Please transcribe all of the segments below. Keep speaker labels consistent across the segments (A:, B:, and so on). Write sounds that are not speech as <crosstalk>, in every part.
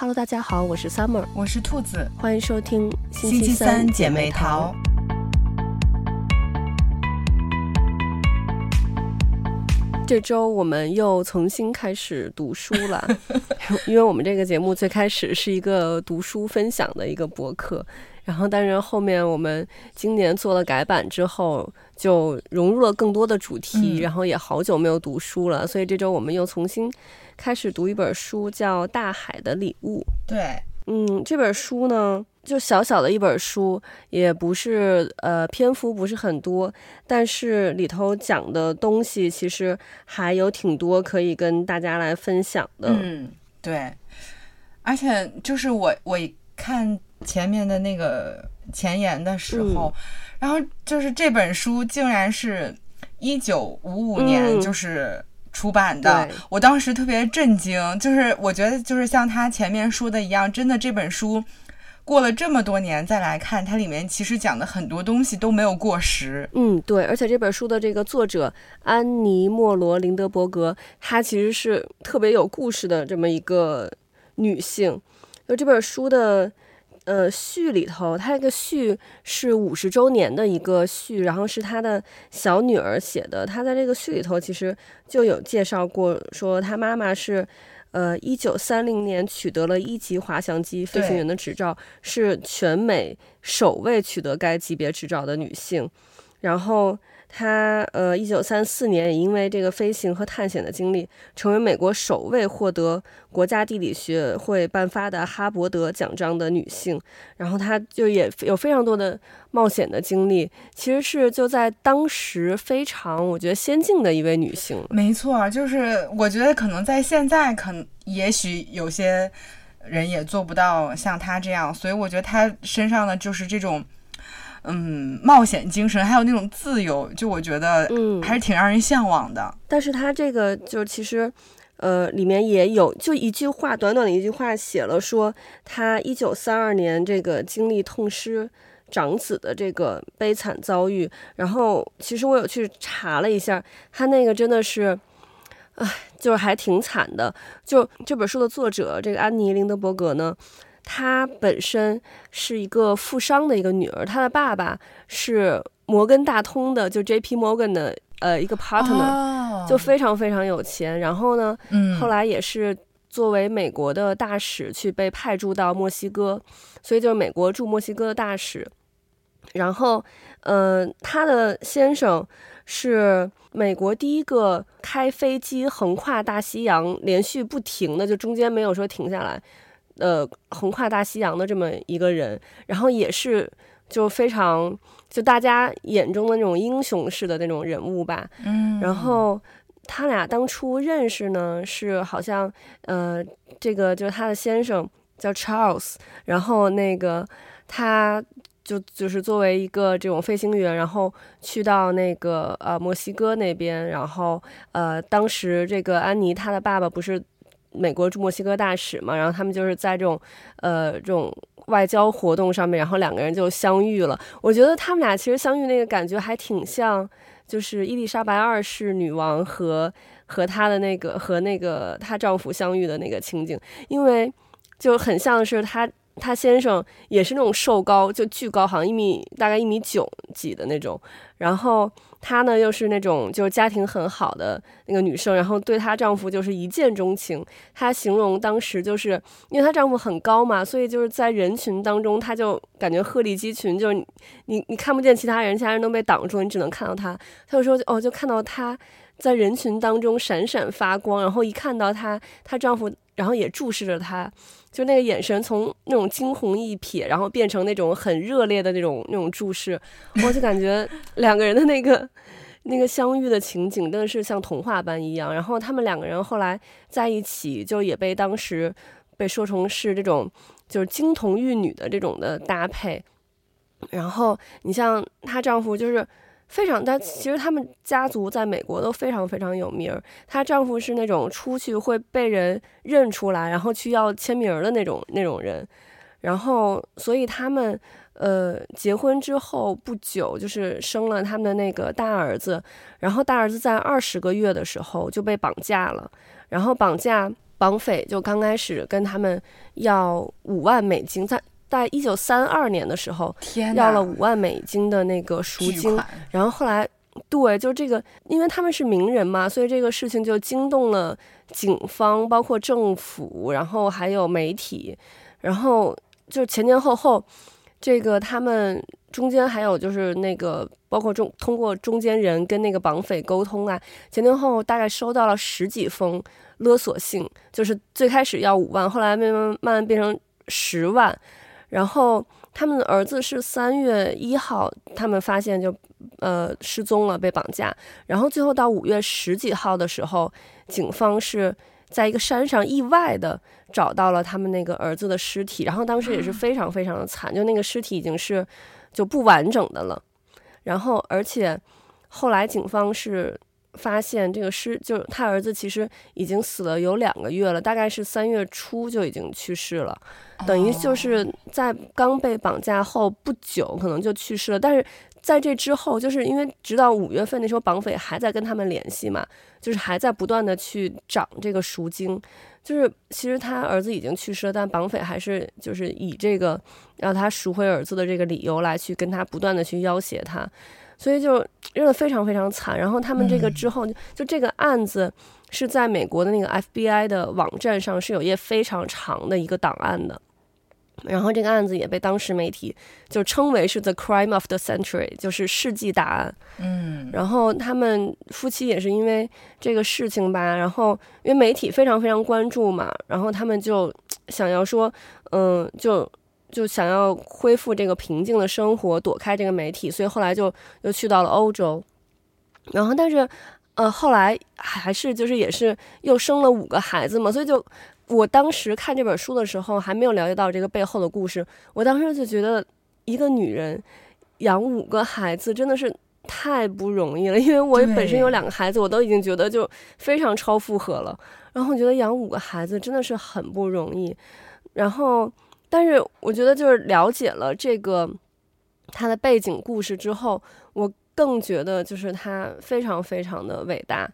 A: Hello，大家好，我是 Summer，
B: 我是兔子，
A: 欢迎收听
B: 星期三姐妹淘。
A: 这周我们又重新开始读书了，<laughs> 因为我们这个节目最开始是一个读书分享的一个博客，然后但是后面我们今年做了改版之后，就融入了更多的主题，然后也好久没有读书了，所以这周我们又重新。开始读一本书，叫《大海的礼物》。
B: 对，
A: 嗯，这本书呢，就小小的一本书，也不是呃篇幅不是很多，但是里头讲的东西其实还有挺多可以跟大家来分享的。
B: 嗯，对，而且就是我我看前面的那个前言的时候，嗯、然后就是这本书竟然是一九五五年，就是。出版的，我当时特别震惊，就是我觉得就是像他前面说的一样，真的这本书过了这么多年再来看，它里面其实讲的很多东西都没有过时。
A: 嗯，对，而且这本书的这个作者安妮·莫罗·林德伯格，她其实是特别有故事的这么一个女性，就这本书的。呃，序里头，他这个序是五十周年的一个序，然后是他的小女儿写的。他在这个序里头其实就有介绍过，说他妈妈是，呃，一九三零年取得了一级滑翔机飞行员的执照，是全美首位取得该级别执照的女性。然后。他呃，一九三四年也因为这个飞行和探险的经历，成为美国首位获得国家地理学会颁发的哈伯德奖章的女性。然后她就也有非常多的冒险的经历，其实是就在当时非常我觉得先进的一位女性。
B: 没错，就是我觉得可能在现在，可能也许有些人也做不到像她这样，所以我觉得她身上的就是这种。嗯，冒险精神还有那种自由，就我觉得，嗯，还是挺让人向往的。
A: 嗯、但是他这个就其实，呃，里面也有就一句话，短短的一句话写了说，他一九三二年这个经历痛失长子的这个悲惨遭遇。然后其实我有去查了一下，他那个真的是，唉，就是还挺惨的。就这本书的作者这个安妮·林德伯格呢。她本身是一个富商的一个女儿，她的爸爸是摩根大通的，就 J P Morgan 的呃一个 partner，、oh. 就非常非常有钱。然后呢，嗯，后来也是作为美国的大使去被派驻到墨西哥，所以就是美国驻墨西哥的大使。然后，嗯、呃，他的先生是美国第一个开飞机横跨大西洋，连续不停的，就中间没有说停下来。呃，横跨大西洋的这么一个人，然后也是就非常就大家眼中的那种英雄式的那种人物吧。嗯，然后他俩当初认识呢，是好像呃，这个就是他的先生叫 Charles，然后那个他就就是作为一个这种飞行员，然后去到那个呃墨西哥那边，然后呃当时这个安妮她的爸爸不是。美国驻墨西哥大使嘛，然后他们就是在这种，呃，这种外交活动上面，然后两个人就相遇了。我觉得他们俩其实相遇那个感觉还挺像，就是伊丽莎白二世女王和和她的那个和那个她丈夫相遇的那个情景，因为就很像是她她先生也是那种瘦高，就巨高，好像一米大概一米九几的那种，然后。她呢，又是那种就是家庭很好的那个女生，然后对她丈夫就是一见钟情。她形容当时就是因为她丈夫很高嘛，所以就是在人群当中，她就感觉鹤立鸡群，就是你你看不见其他人，其他人都被挡住，你只能看到她。她有时候哦，就看到她在人群当中闪闪发光，然后一看到她，她丈夫然后也注视着她。就那个眼神从那种惊鸿一瞥，然后变成那种很热烈的那种那种注视，我就感觉两个人的那个那个相遇的情景真的是像童话般一样。然后他们两个人后来在一起，就也被当时被说成是这种就是金童玉女的这种的搭配。然后你像她丈夫就是。非常，但其实他们家族在美国都非常非常有名。她丈夫是那种出去会被人认出来，然后去要签名的那种那种人。然后，所以他们呃结婚之后不久，就是生了他们的那个大儿子。然后大儿子在二十个月的时候就被绑架了。然后绑架绑匪就刚开始跟他们要五万美金，在在一九三二年的时候，要了五万美金的那个赎金，然后后来。对，就这个，因为他们是名人嘛，所以这个事情就惊动了警方，包括政府，然后还有媒体，然后就前前后后，这个他们中间还有就是那个，包括中通过中间人跟那个绑匪沟通啊，前前后后大概收到了十几封勒索信，就是最开始要五万，后来慢慢慢慢变成十万，然后。他们的儿子是三月一号，他们发现就，呃，失踪了，被绑架。然后最后到五月十几号的时候，警方是在一个山上意外的找到了他们那个儿子的尸体。然后当时也是非常非常的惨，就那个尸体已经是就不完整的了。然后而且后来警方是。发现这个尸，就是他儿子，其实已经死了有两个月了，大概是三月初就已经去世了，等于就是在刚被绑架后不久，可能就去世了。但是在这之后，就是因为直到五月份那时候，绑匪还在跟他们联系嘛，就是还在不断的去涨这个赎金，就是其实他儿子已经去世了，但绑匪还是就是以这个让他赎回儿子的这个理由来去跟他不断的去要挟他。所以就真的非常非常惨。然后他们这个之后，就这个案子是在美国的那个 FBI 的网站上是有一页非常长的一个档案的。然后这个案子也被当时媒体就称为是 The Crime of the Century，就是世纪大案。
B: 嗯。
A: 然后他们夫妻也是因为这个事情吧，然后因为媒体非常非常关注嘛，然后他们就想要说，嗯，就。就想要恢复这个平静的生活，躲开这个媒体，所以后来就又去到了欧洲。然后，但是，呃，后来还是就是也是又生了五个孩子嘛，所以就我当时看这本书的时候，还没有了解到这个背后的故事。我当时就觉得，一个女人养五个孩子真的是太不容易了，因为我本身有两个孩子，我都已经觉得就非常超负荷了。然后我觉得养五个孩子真的是很不容易。然后。但是我觉得，就是了解了这个他的背景故事之后，我更觉得就是他非常非常的伟大。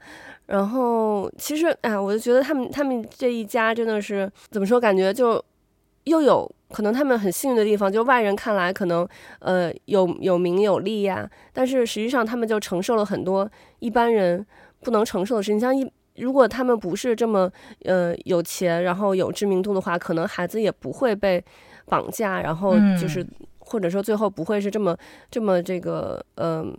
A: 然后其实，哎，我就觉得他们他们这一家真的是怎么说？感觉就又有可能他们很幸运的地方，就外人看来可能呃有有名有利呀，但是实际上他们就承受了很多一般人不能承受的事情，像一。如果他们不是这么呃有钱，然后有知名度的话，可能孩子也不会被绑架，然后就是、嗯、或者说最后不会是这么这么这个嗯、呃、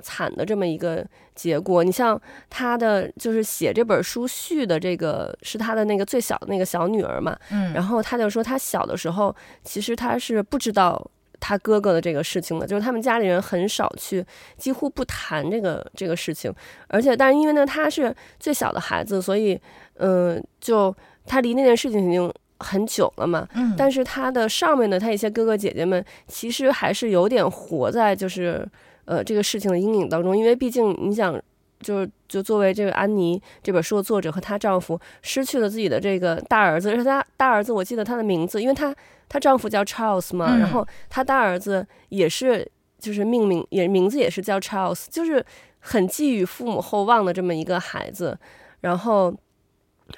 A: 惨的这么一个结果。你像他的就是写这本书序的这个是他的那个最小的那个小女儿嘛，
B: 嗯，
A: 然后他就说他小的时候其实他是不知道。他哥哥的这个事情呢，就是他们家里人很少去，几乎不谈这个这个事情，而且，但是因为呢，他是最小的孩子，所以，嗯、呃，就他离那件事情已经很久了嘛。
B: 嗯。
A: 但是他的上面的他一些哥哥姐姐们，其实还是有点活在就是呃这个事情的阴影当中，因为毕竟你想，就就作为这个安妮这本书的作者和她丈夫失去了自己的这个大儿子，而且她大儿子我记得他的名字，因为她。她丈夫叫 Charles 嘛，然后她大儿子也是，就是命名也名字也是叫 Charles，就是很寄予父母厚望的这么一个孩子，然后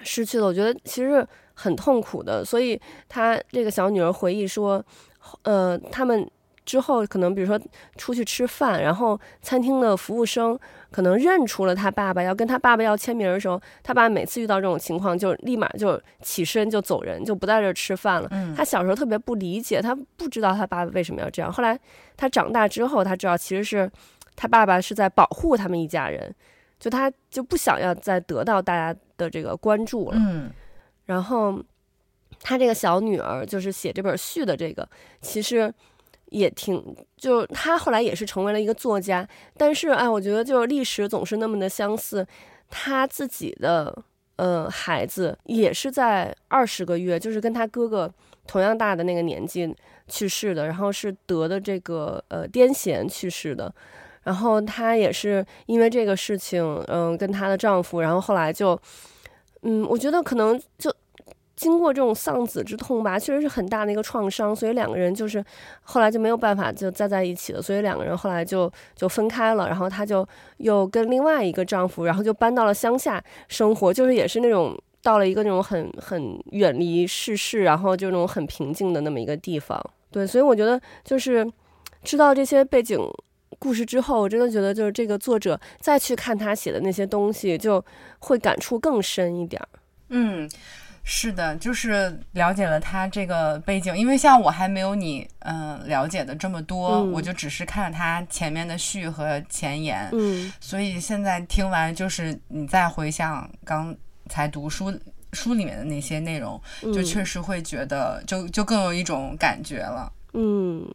A: 失去了，我觉得其实很痛苦的。所以她这个小女儿回忆说，呃，他们。之后可能比如说出去吃饭，然后餐厅的服务生可能认出了他爸爸，要跟他爸爸要签名的时候，他爸每次遇到这种情况就立马就起身就走人，就不在这儿吃饭了。他小时候特别不理解，他不知道他爸爸为什么要这样。后来他长大之后，他知道其实是他爸爸是在保护他们一家人，就他就不想要再得到大家的这个关注了。然后他这个小女儿就是写这本序的这个，其实。也挺，就他后来也是成为了一个作家，但是哎，我觉得就是历史总是那么的相似，他自己的呃孩子也是在二十个月，就是跟他哥哥同样大的那个年纪去世的，然后是得的这个呃癫痫去世的，然后他也是因为这个事情，嗯、跟他的丈夫，然后后来就，嗯，我觉得可能就。经过这种丧子之痛吧，确实是很大的一个创伤，所以两个人就是后来就没有办法就再在一起了，所以两个人后来就就分开了，然后她就又跟另外一个丈夫，然后就搬到了乡下生活，就是也是那种到了一个那种很很远离世事，然后就那种很平静的那么一个地方。对，所以我觉得就是知道这些背景故事之后，我真的觉得就是这个作者再去看他写的那些东西，就会感触更深一点儿。
B: 嗯。是的，就是了解了他这个背景，因为像我还没有你嗯、呃、了解的这么多，嗯、我就只是看了他前面的序和前言，
A: 嗯，
B: 所以现在听完就是你再回想刚才读书书里面的那些内容，嗯、就确实会觉得就就更有一种感觉了，
A: 嗯，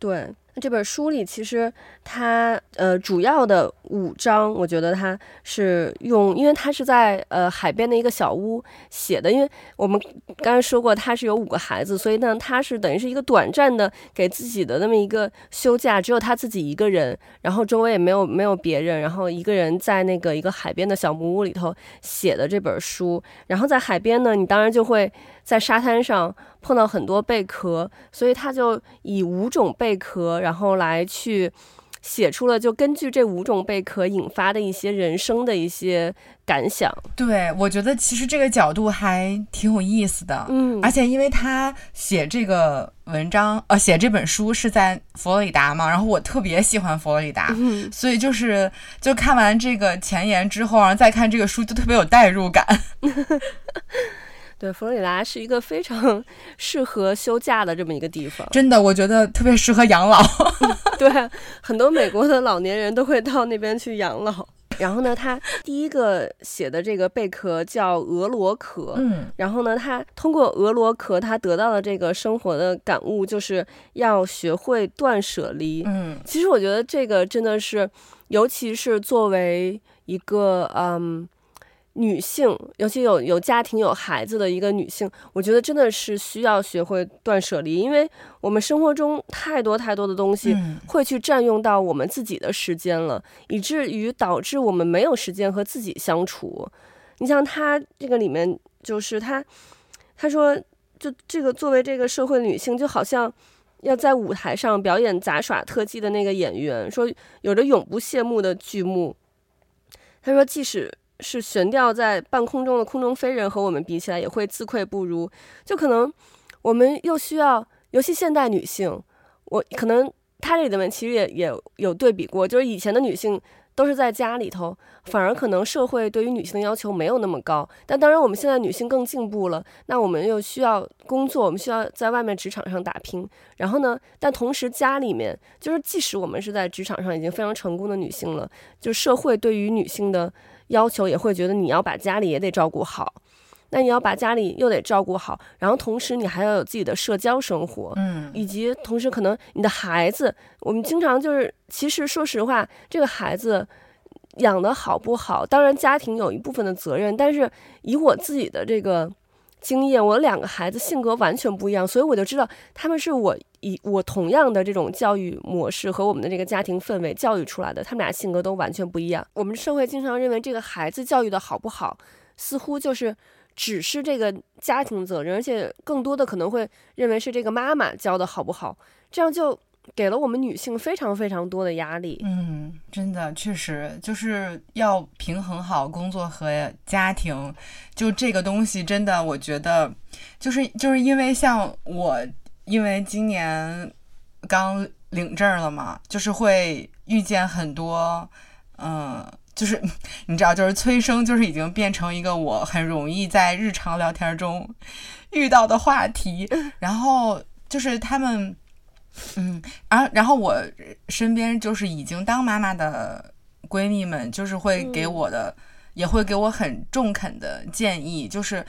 A: 对。这本书里其实它呃主要的五章，我觉得他是用，因为他是在呃海边的一个小屋写的，因为我们刚才说过他是有五个孩子，所以呢他是等于是一个短暂的给自己的那么一个休假，只有他自己一个人，然后周围也没有没有别人，然后一个人在那个一个海边的小木屋里头写的这本书，然后在海边呢，你当然就会。在沙滩上碰到很多贝壳，所以他就以五种贝壳，然后来去写出了就根据这五种贝壳引发的一些人生的一些感想。
B: 对，我觉得其实这个角度还挺有意思的。
A: 嗯，
B: 而且因为他写这个文章，呃，写这本书是在佛罗里达嘛，然后我特别喜欢佛罗里达，
A: 嗯，
B: 所以就是就看完这个前言之后，然后再看这个书，就特别有代入感。<laughs>
A: 对，佛罗里达是一个非常 <laughs> 适合休假的这么一个地方。
B: 真的，我觉得特别适合养老。<laughs>
A: 对，很多美国的老年人都会到那边去养老。然后呢，他第一个写的这个贝壳叫俄罗壳。
B: 嗯。
A: 然后呢，他通过俄罗壳，他得到的这个生活的感悟，就是要学会断舍离。
B: 嗯。
A: 其实我觉得这个真的是，尤其是作为一个嗯。女性，尤其有有家庭有孩子的一个女性，我觉得真的是需要学会断舍离，因为我们生活中太多太多的东西会去占用到我们自己的时间了，嗯、以至于导致我们没有时间和自己相处。你像她这个里面，就是她，她说，就这个作为这个社会女性，就好像要在舞台上表演杂耍特技的那个演员，说有着永不谢幕的剧目。她说，即使。是悬吊在半空中的空中飞人和我们比起来也会自愧不如，就可能我们又需要，尤其现代女性，我可能她这里面其实也也有对比过，就是以前的女性都是在家里头，反而可能社会对于女性的要求没有那么高，但当然我们现在女性更进步了，那我们又需要工作，我们需要在外面职场上打拼，然后呢，但同时家里面就是即使我们是在职场上已经非常成功的女性了，就社会对于女性的。要求也会觉得你要把家里也得照顾好，那你要把家里又得照顾好，然后同时你还要有自己的社交生活，
B: 嗯，
A: 以及同时可能你的孩子，我们经常就是，其实说实话，这个孩子养得好不好，当然家庭有一部分的责任，但是以我自己的这个。经验，我两个孩子性格完全不一样，所以我就知道他们是我以我同样的这种教育模式和我们的这个家庭氛围教育出来的，他们俩性格都完全不一样。我们社会经常认为这个孩子教育的好不好，似乎就是只是这个家庭责任，而且更多的可能会认为是这个妈妈教的好不好，这样就。给了我们女性非常非常多的压力。
B: 嗯，真的确实就是要平衡好工作和家庭，就这个东西真的，我觉得就是就是因为像我，因为今年刚领证了嘛，就是会遇见很多，嗯，就是你知道，就是催生，就是已经变成一个我很容易在日常聊天中遇到的话题，然后就是他们。嗯，然后然后我身边就是已经当妈妈的闺蜜们，就是会给我的，嗯、也会给我很中肯的建议，就是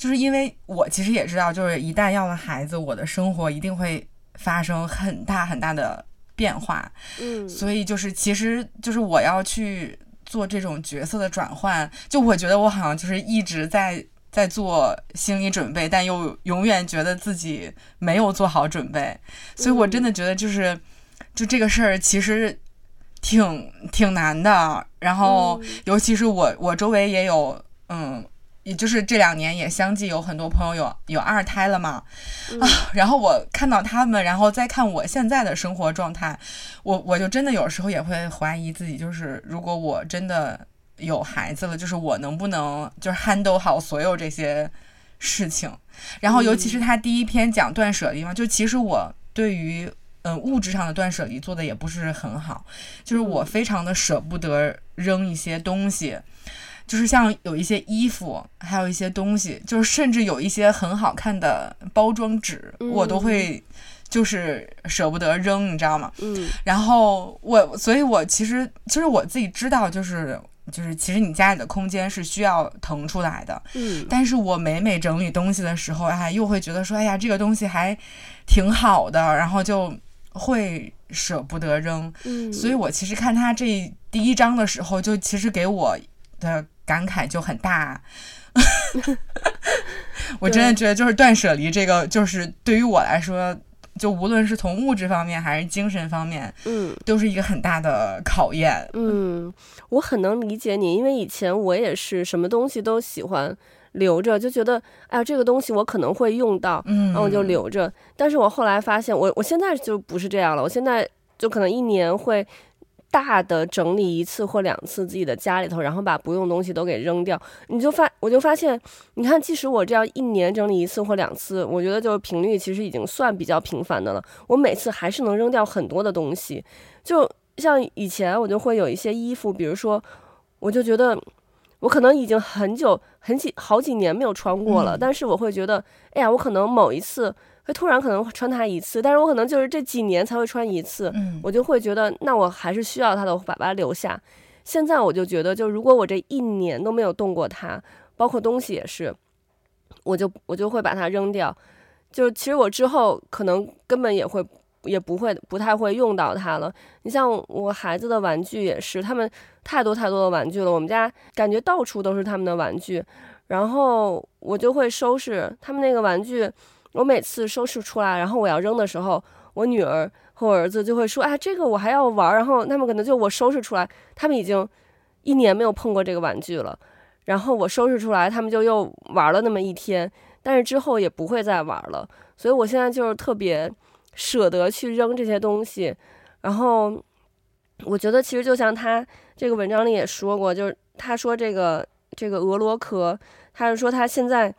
B: 就是因为我其实也知道，就是一旦要了孩子，我的生活一定会发生很大很大的变化，
A: 嗯，
B: 所以就是其实就是我要去做这种角色的转换，就我觉得我好像就是一直在。在做心理准备，但又永远觉得自己没有做好准备，所以我真的觉得就是，就这个事儿其实挺挺难的。然后，尤其是我，我周围也有，嗯，也就是这两年也相继有很多朋友有有二胎了嘛，啊，然后我看到他们，然后再看我现在的生活状态，我我就真的有时候也会怀疑自己，就是如果我真的。有孩子了，就是我能不能就是 handle 好所有这些事情。然后尤其是他第一篇讲断舍离嘛，就其实我对于嗯物质上的断舍离做的也不是很好，就是我非常的舍不得扔一些东西。就是像有一些衣服，还有一些东西，就是甚至有一些很好看的包装纸，嗯、我都会就是舍不得扔，你知道吗？
A: 嗯。
B: 然后我，所以我其实其实我自己知道，就是就是其实你家里的空间是需要腾出来的。
A: 嗯。
B: 但是我每每整理东西的时候，哎，又会觉得说，哎呀，这个东西还挺好的，然后就会舍不得扔。
A: 嗯。
B: 所以我其实看他这第一章的时候，就其实给我的。感慨就很大，<laughs> 我真的觉得就是断舍离这个，就是对于我来说，就无论是从物质方面还是精神方面，
A: 嗯，
B: 都是一个很大的考验。
A: 嗯，我很能理解你，因为以前我也是什么东西都喜欢留着，就觉得哎呀，这个东西我可能会用到，
B: 嗯，
A: 然后我就留着。但是我后来发现，我我现在就不是这样了，我现在就可能一年会。大的整理一次或两次自己的家里头，然后把不用东西都给扔掉，你就发我就发现，你看，即使我这样一年整理一次或两次，我觉得就是频率其实已经算比较频繁的了。我每次还是能扔掉很多的东西，就像以前我就会有一些衣服，比如说，我就觉得我可能已经很久很几好几年没有穿过了，但是我会觉得，哎呀，我可能某一次。会突然可能穿它一次，但是我可能就是这几年才会穿一次，
B: 嗯，
A: 我就会觉得那我还是需要它的，我把它留下。现在我就觉得，就如果我这一年都没有动过它，包括东西也是，我就我就会把它扔掉。就其实我之后可能根本也会也不会不太会用到它了。你像我孩子的玩具也是，他们太多太多的玩具了，我们家感觉到处都是他们的玩具，然后我就会收拾他们那个玩具。我每次收拾出来，然后我要扔的时候，我女儿和我儿子就会说：“哎，这个我还要玩。”然后他们可能就我收拾出来，他们已经一年没有碰过这个玩具了。然后我收拾出来，他们就又玩了那么一天，但是之后也不会再玩了。所以我现在就是特别舍得去扔这些东西。然后我觉得其实就像他这个文章里也说过，就是他说这个这个俄罗壳，他是说他现在。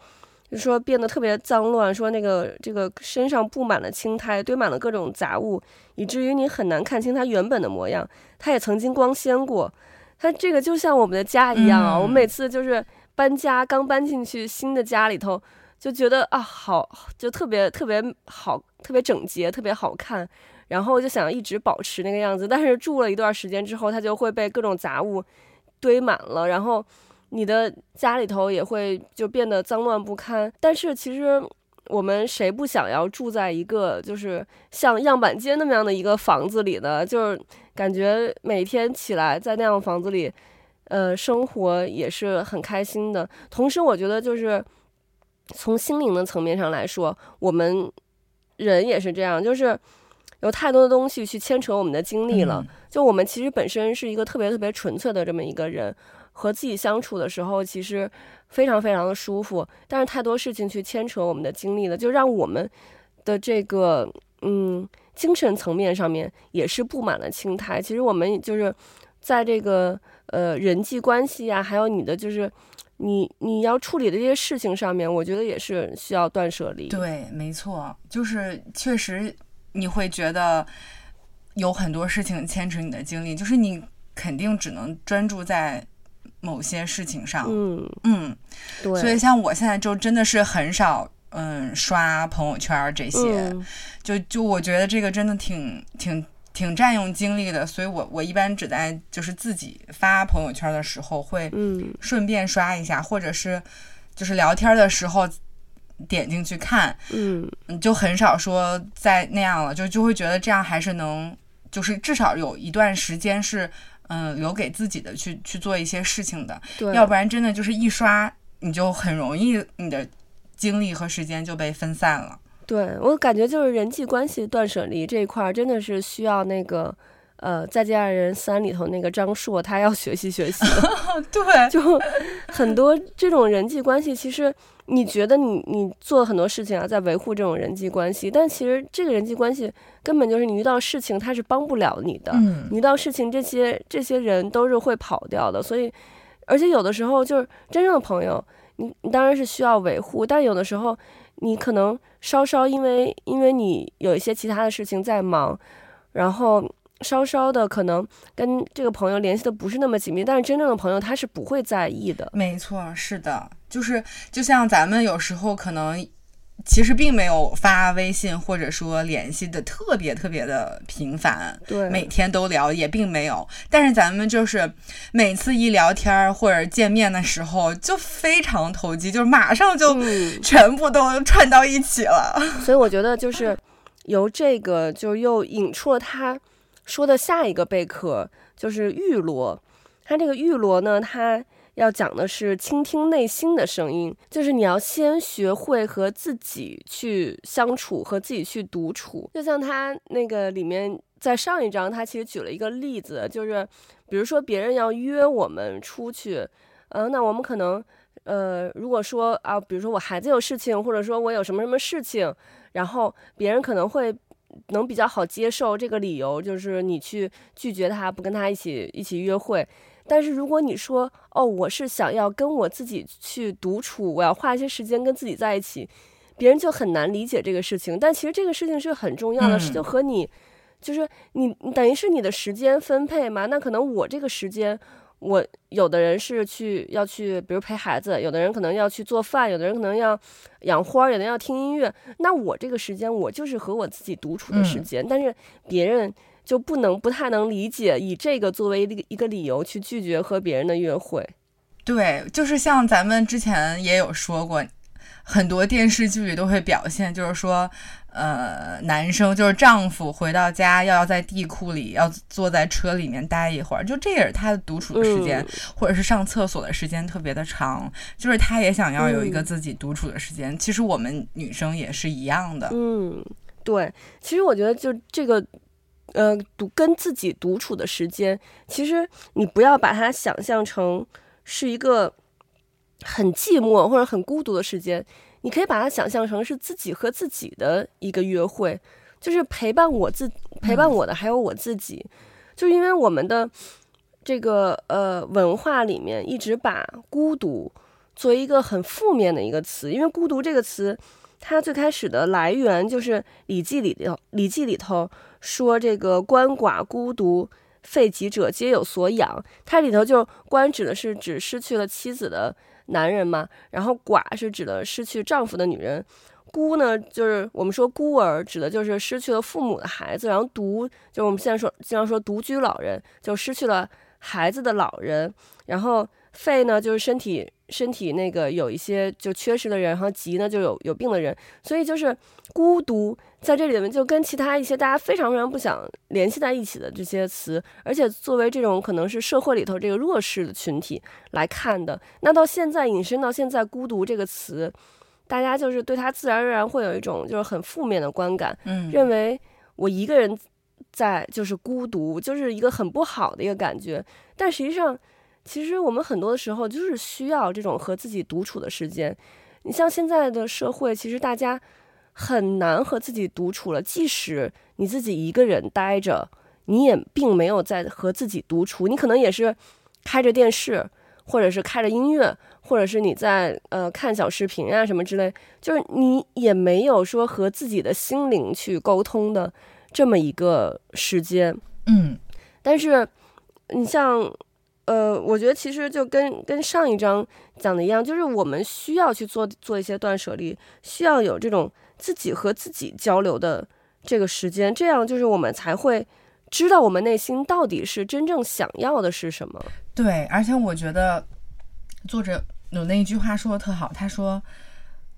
A: 就说变得特别脏乱，说那个这个身上布满了青苔，堆满了各种杂物，以至于你很难看清它原本的模样。它也曾经光鲜过，它这个就像我们的家一样啊。我每次就是搬家，刚搬进去新的家里头，就觉得啊，好，就特别特别好，特别整洁，特别好看。然后就想一直保持那个样子，但是住了一段时间之后，它就会被各种杂物堆满了，然后。你的家里头也会就变得脏乱不堪，但是其实我们谁不想要住在一个就是像样板间那么样的一个房子里呢？就是感觉每天起来在那样房子里，呃，生活也是很开心的。同时，我觉得就是从心灵的层面上来说，我们人也是这样，就是有太多的东西去牵扯我们的精力了。就我们其实本身是一个特别特别纯粹的这么一个人。和自己相处的时候，其实非常非常的舒服，但是太多事情去牵扯我们的精力了，就让我们的这个嗯精神层面上面也是布满了青苔。其实我们就是在这个呃人际关系呀、还有你的就是你你要处理的这些事情上面，我觉得也是需要断舍离。
B: 对，没错，就是确实你会觉得有很多事情牵扯你的精力，就是你肯定只能专注在。某些事情上，
A: 嗯。
B: 嗯，
A: 对，
B: 所以像我现在就真的是很少，嗯，刷朋友圈这些，
A: 嗯、
B: 就就我觉得这个真的挺挺挺占用精力的，所以我我一般只在就是自己发朋友圈的时候会，嗯，顺便刷一下，
A: 嗯、
B: 或者是就是聊天的时候点进去看，
A: 嗯，
B: 就很少说在那样了，就就会觉得这样还是能，就是至少有一段时间是。嗯，留给自己的去去做一些事情的，
A: 对，
B: 要不然真的就是一刷，你就很容易你的精力和时间就被分散了。
A: 对，我感觉就是人际关系断舍离这一块，真的是需要那个呃《再见爱人三》里头那个张硕他要学习学习。<laughs>
B: 对，<laughs>
A: 就很多这种人际关系，其实。你觉得你你做很多事情啊，在维护这种人际关系，但其实这个人际关系根本就是你遇到事情他是帮不了你的。
B: 嗯，
A: 你遇到事情，这些这些人都是会跑掉的，所以而且有的时候就是真正的朋友，你你当然是需要维护，但有的时候你可能稍稍因为因为你有一些其他的事情在忙，然后稍稍的可能跟这个朋友联系的不是那么紧密，但是真正的朋友他是不会在意的。
B: 没错，是的，就是就像咱们有时候可能。其实并没有发微信或者说联系的特别特别的频繁，
A: 对，
B: 每天都聊也并没有。但是咱们就是每次一聊天或者见面的时候就非常投机，就是马上就全部都串到一起了。
A: 嗯、<laughs> 所以我觉得就是由这个就又引出了他说的下一个贝壳，就是玉螺。他这个玉螺呢，他。要讲的是倾听内心的声音，就是你要先学会和自己去相处，和自己去独处。就像他那个里面，在上一章他其实举了一个例子，就是比如说别人要约我们出去，嗯、呃，那我们可能，呃，如果说啊，比如说我孩子有事情，或者说我有什么什么事情，然后别人可能会能比较好接受这个理由，就是你去拒绝他，不跟他一起一起约会。但是如果你说哦，我是想要跟我自己去独处，我要花一些时间跟自己在一起，别人就很难理解这个事情。但其实这个事情是很重要的，是就和你，就是你，你等于是你的时间分配嘛。那可能我这个时间，我有的人是去要去，比如陪孩子，有的人可能要去做饭，有的人可能要养花，有的人要听音乐。那我这个时间，我就是和我自己独处的时间。但是别人。就不能不太能理解，以这个作为一个理由去拒绝和别人的约会。
B: 对，就是像咱们之前也有说过，很多电视剧里都会表现，就是说，呃，男生就是丈夫回到家要要在地库里要坐在车里面待一会儿，就这也是他的独处的时间，嗯、或者是上厕所的时间特别的长，就是他也想要有一个自己独处的时间。嗯、其实我们女生也是一样的。
A: 嗯，对，其实我觉得就这个。呃，独跟自己独处的时间，其实你不要把它想象成是一个很寂寞或者很孤独的时间，你可以把它想象成是自己和自己的一个约会，就是陪伴我自陪伴我的还有我自己，嗯、就因为我们的这个呃文化里面一直把孤独作为一个很负面的一个词，因为孤独这个词。它最开始的来源就是《礼记》里头，《礼记》里头说这个鳏寡孤独废疾者皆有所养。它里头就鳏指的是指失去了妻子的男人嘛，然后寡是指的失去丈夫的女人，孤呢就是我们说孤儿，指的就是失去了父母的孩子，然后独就是我们现在说经常说独居老人，就失去了孩子的老人，然后废呢就是身体。身体那个有一些就缺失的人，然后疾呢就有有病的人，所以就是孤独在这里面就跟其他一些大家非常非常不想联系在一起的这些词，而且作为这种可能是社会里头这个弱势的群体来看的，那到现在引申到现在，孤独这个词，大家就是对它自然而然会有一种就是很负面的观感，
B: 嗯，
A: 认为我一个人在就是孤独，就是一个很不好的一个感觉，但实际上。其实我们很多的时候就是需要这种和自己独处的时间。你像现在的社会，其实大家很难和自己独处了。即使你自己一个人待着，你也并没有在和自己独处。你可能也是开着电视，或者是开着音乐，或者是你在呃看小视频啊什么之类，就是你也没有说和自己的心灵去沟通的这么一个时间。
B: 嗯，
A: 但是你像。呃，我觉得其实就跟跟上一章讲的一样，就是我们需要去做做一些断舍离，需要有这种自己和自己交流的这个时间，这样就是我们才会知道我们内心到底是真正想要的是什么。
B: 对，而且我觉得作者有那一句话说的特好，他说：“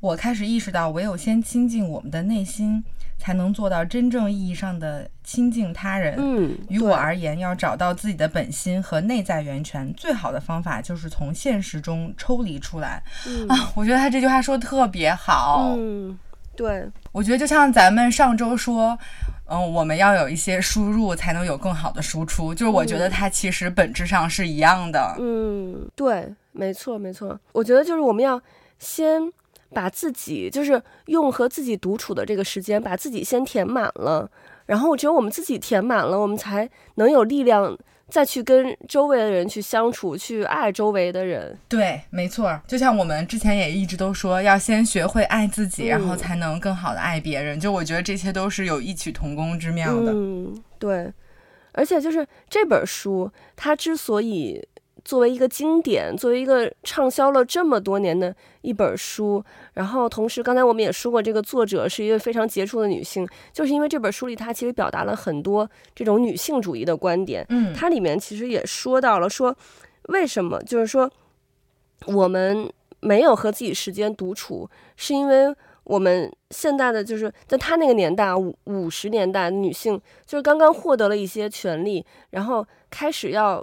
B: 我开始意识到，唯有先亲近我们的内心。”才能做到真正意义上的亲近他人。
A: 嗯，
B: 于我而言，要找到自己的本心和内在源泉，最好的方法就是从现实中抽离出来。
A: 嗯
B: 啊，我觉得他这句话说的特别好。
A: 嗯，对，
B: 我觉得就像咱们上周说，嗯，我们要有一些输入，才能有更好的输出。就是我觉得它其实本质上是一样的。
A: 嗯，对，没错，没错。我觉得就是我们要先。把自己就是用和自己独处的这个时间，把自己先填满了，然后只有我们自己填满了，我们才能有力量再去跟周围的人去相处，去爱周围的人。
B: 对，没错。就像我们之前也一直都说，要先学会爱自己，
A: 嗯、
B: 然后才能更好的爱别人。就我觉得这些都是有异曲同工之妙的。
A: 嗯，对。而且就是这本书，它之所以。作为一个经典，作为一个畅销了这么多年的一本书，然后同时刚才我们也说过，这个作者是一位非常杰出的女性，就是因为这本书里她其实表达了很多这种女性主义的观点。
B: 嗯，
A: 它里面其实也说到了说，为什么就是说我们没有和自己时间独处，是因为我们现代的就是在她那个年代五五十年代女性就是刚刚获得了一些权利，然后开始要。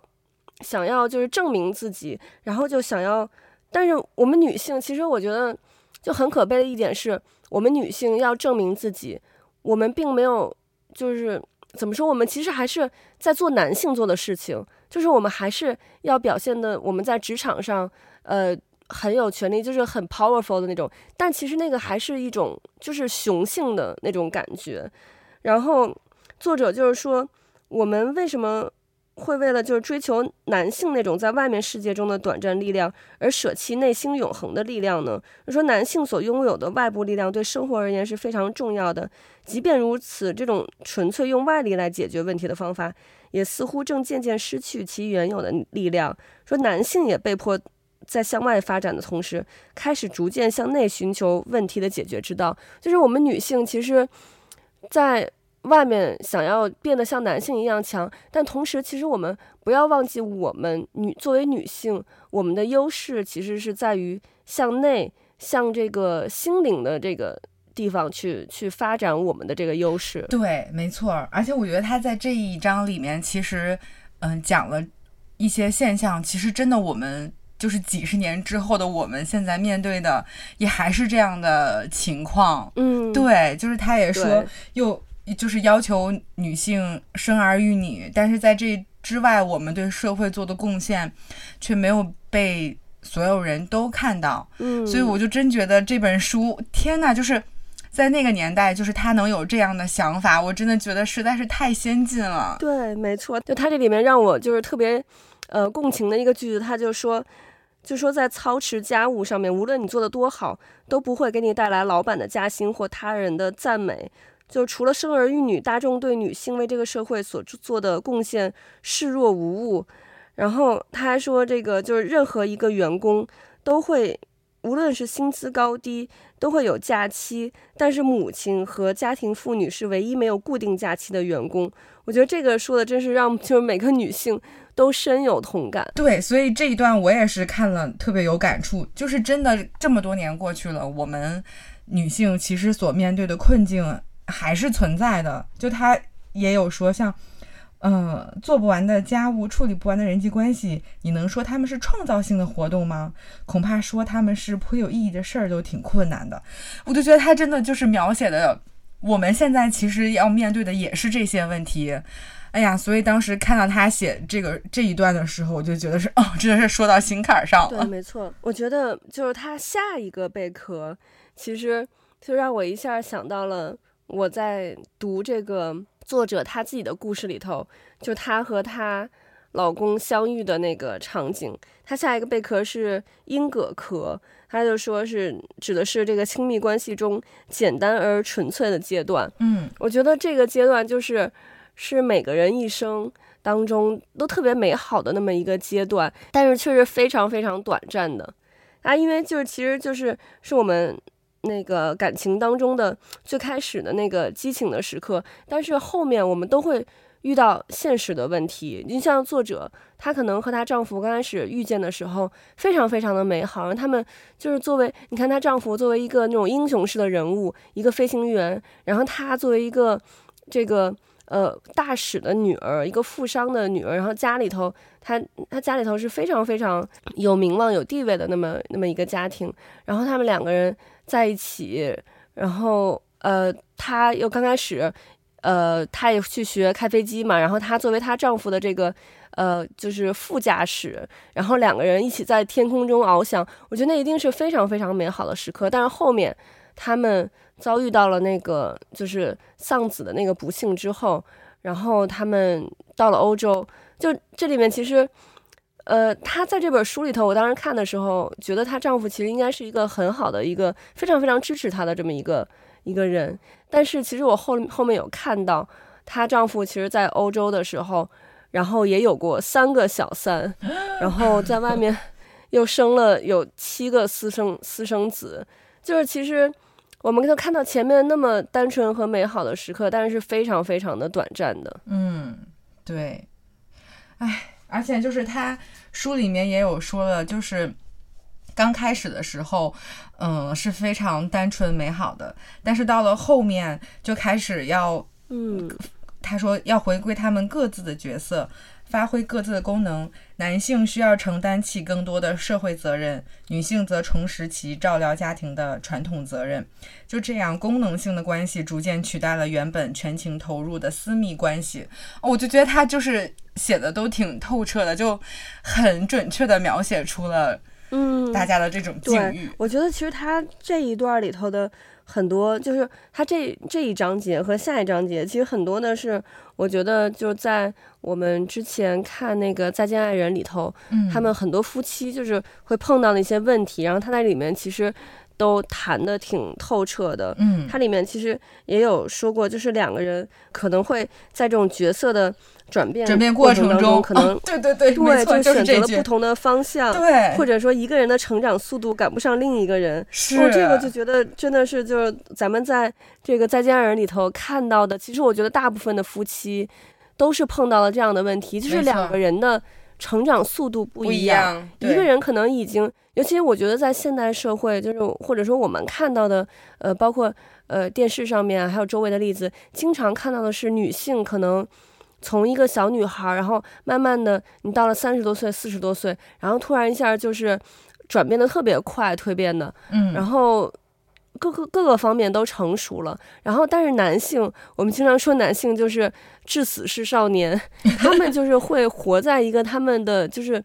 A: 想要就是证明自己，然后就想要，但是我们女性其实我觉得就很可悲的一点是，我们女性要证明自己，我们并没有就是怎么说，我们其实还是在做男性做的事情，就是我们还是要表现的我们在职场上呃很有权利，就是很 powerful 的那种，但其实那个还是一种就是雄性的那种感觉。然后作者就是说，我们为什么？会为了就是追求男性那种在外面世界中的短暂力量而舍弃内心永恒的力量呢？就说男性所拥有的外部力量对生活而言是非常重要的。即便如此，这种纯粹用外力来解决问题的方法，也似乎正渐渐失去其原有的力量。说男性也被迫在向外发展的同时，开始逐渐向内寻求问题的解决之道。就是我们女性其实，在。外面想要变得像男性一样强，但同时，其实我们不要忘记，我们女作为女性，我们的优势其实是在于向内，向这个心灵的这个地方去去发展我们的这个优势。
B: 对，没错。而且我觉得他在这一章里面，其实嗯讲了一些现象，其实真的我们就是几十年之后的我们现在面对的也还是这样的情况。
A: 嗯，
B: 对，就是他也说又。就是要求女性生儿育女，但是在这之外，我们对社会做的贡献却没有被所有人都看到。
A: 嗯，
B: 所以我就真觉得这本书，天呐，就是在那个年代，就是他能有这样的想法，我真的觉得实在是太先进了。
A: 对，没错，就他这里面让我就是特别呃共情的一个句子，他就说，就说在操持家务上面，无论你做的多好，都不会给你带来老板的加薪或他人的赞美。就除了生儿育女，大众对女性为这个社会所做的贡献视若无物。然后他还说，这个就是任何一个员工都会，无论是薪资高低，都会有假期。但是母亲和家庭妇女是唯一没有固定假期的员工。我觉得这个说的真是让 <laughs> 就是每个女性都深有同感。
B: 对，所以这一段我也是看了特别有感触。就是真的这么多年过去了，我们女性其实所面对的困境。还是存在的，就他也有说，像，呃，做不完的家务，处理不完的人际关系，你能说他们是创造性的活动吗？恐怕说他们是颇有意义的事儿都挺困难的。我就觉得他真的就是描写的，我们现在其实要面对的也是这些问题。哎呀，所以当时看到他写这个这一段的时候，我就觉得是哦，真的是说到心坎儿上了。
A: 对，没错，我觉得就是他下一个贝壳，其实就让我一下想到了。我在读这个作者他自己的故事里头，就她和她老公相遇的那个场景。她下一个贝壳是阴葛壳，她就说是指的是这个亲密关系中简单而纯粹的阶段。
B: 嗯，
A: 我觉得这个阶段就是是每个人一生当中都特别美好的那么一个阶段，但是却是非常非常短暂的啊，因为就是其实就是是我们。那个感情当中的最开始的那个激情的时刻，但是后面我们都会遇到现实的问题。你像作者，她可能和她丈夫刚开始遇见的时候非常非常的美好，然后他们就是作为你看她丈夫作为一个那种英雄式的人物，一个飞行员，然后她作为一个这个呃大使的女儿，一个富商的女儿，然后家里头她她家里头是非常非常有名望有地位的那么那么一个家庭，然后他们两个人。在一起，然后呃，她又刚开始，呃，她也去学开飞机嘛，然后她作为她丈夫的这个呃，就是副驾驶，然后两个人一起在天空中翱翔，我觉得那一定是非常非常美好的时刻。但是后面他们遭遇到了那个就是丧子的那个不幸之后，然后他们到了欧洲，就这里面其实。呃，她在这本书里头，我当时看的时候，觉得她丈夫其实应该是一个很好的一个非常非常支持她的这么一个一个人。但是其实我后后面有看到，她丈夫其实在欧洲的时候，然后也有过三个小三，然后在外面 <laughs> 又生了有七个私生私生子。就是其实我们都看到前面那么单纯和美好的时刻，但是非常非常的短暂的。
B: 嗯，对，哎，而且就是他。书里面也有说了，就是刚开始的时候，嗯，是非常单纯美好的，但是到了后面就开始要，
A: 嗯，
B: 他说要回归他们各自的角色。发挥各自的功能，男性需要承担起更多的社会责任，女性则重拾其照料家庭的传统责任。就这样，功能性的关系逐渐取代了原本全情投入的私密关系。我就觉得他就是写的都挺透彻的，就很准确的描写出了嗯大家的这种境遇。
A: 嗯，我觉得其实他这一段里头的。很多就是他这这一章节和下一章节，其实很多的是我觉得就在我们之前看那个《再见爱人》里头，嗯，他们很多夫妻就是会碰到的一些问题，然后他在里面其实都谈的挺透彻的，
B: 嗯，
A: 他里面其实也有说过，就是两个人可能会在这种角色的。转变
B: 转变过程中，
A: 可能、
B: 哦、对对对，
A: 对就选择了不同的方向，
B: 对，
A: 或者说一个人的成长速度赶不上另一个人，
B: 是，
A: 我这个就觉得真的是就是咱们在这个《再见爱人》里头看到的，其实我觉得大部分的夫妻都是碰到了这样的问题，就是两个人的成长速度不一样，
B: 不一样，
A: 一个人可能已经，尤其我觉得在现代社会，就是或者说我们看到的，呃，包括呃电视上面还有周围的例子，经常看到的是女性可能。从一个小女孩，然后慢慢的，你到了三十多岁、四十多岁，然后突然一下就是转变的特别快，蜕变的，
B: 嗯，
A: 然后各个各个方面都成熟了。然后，但是男性，我们经常说男性就是至死是少年，他们就是会活在一个他们的就是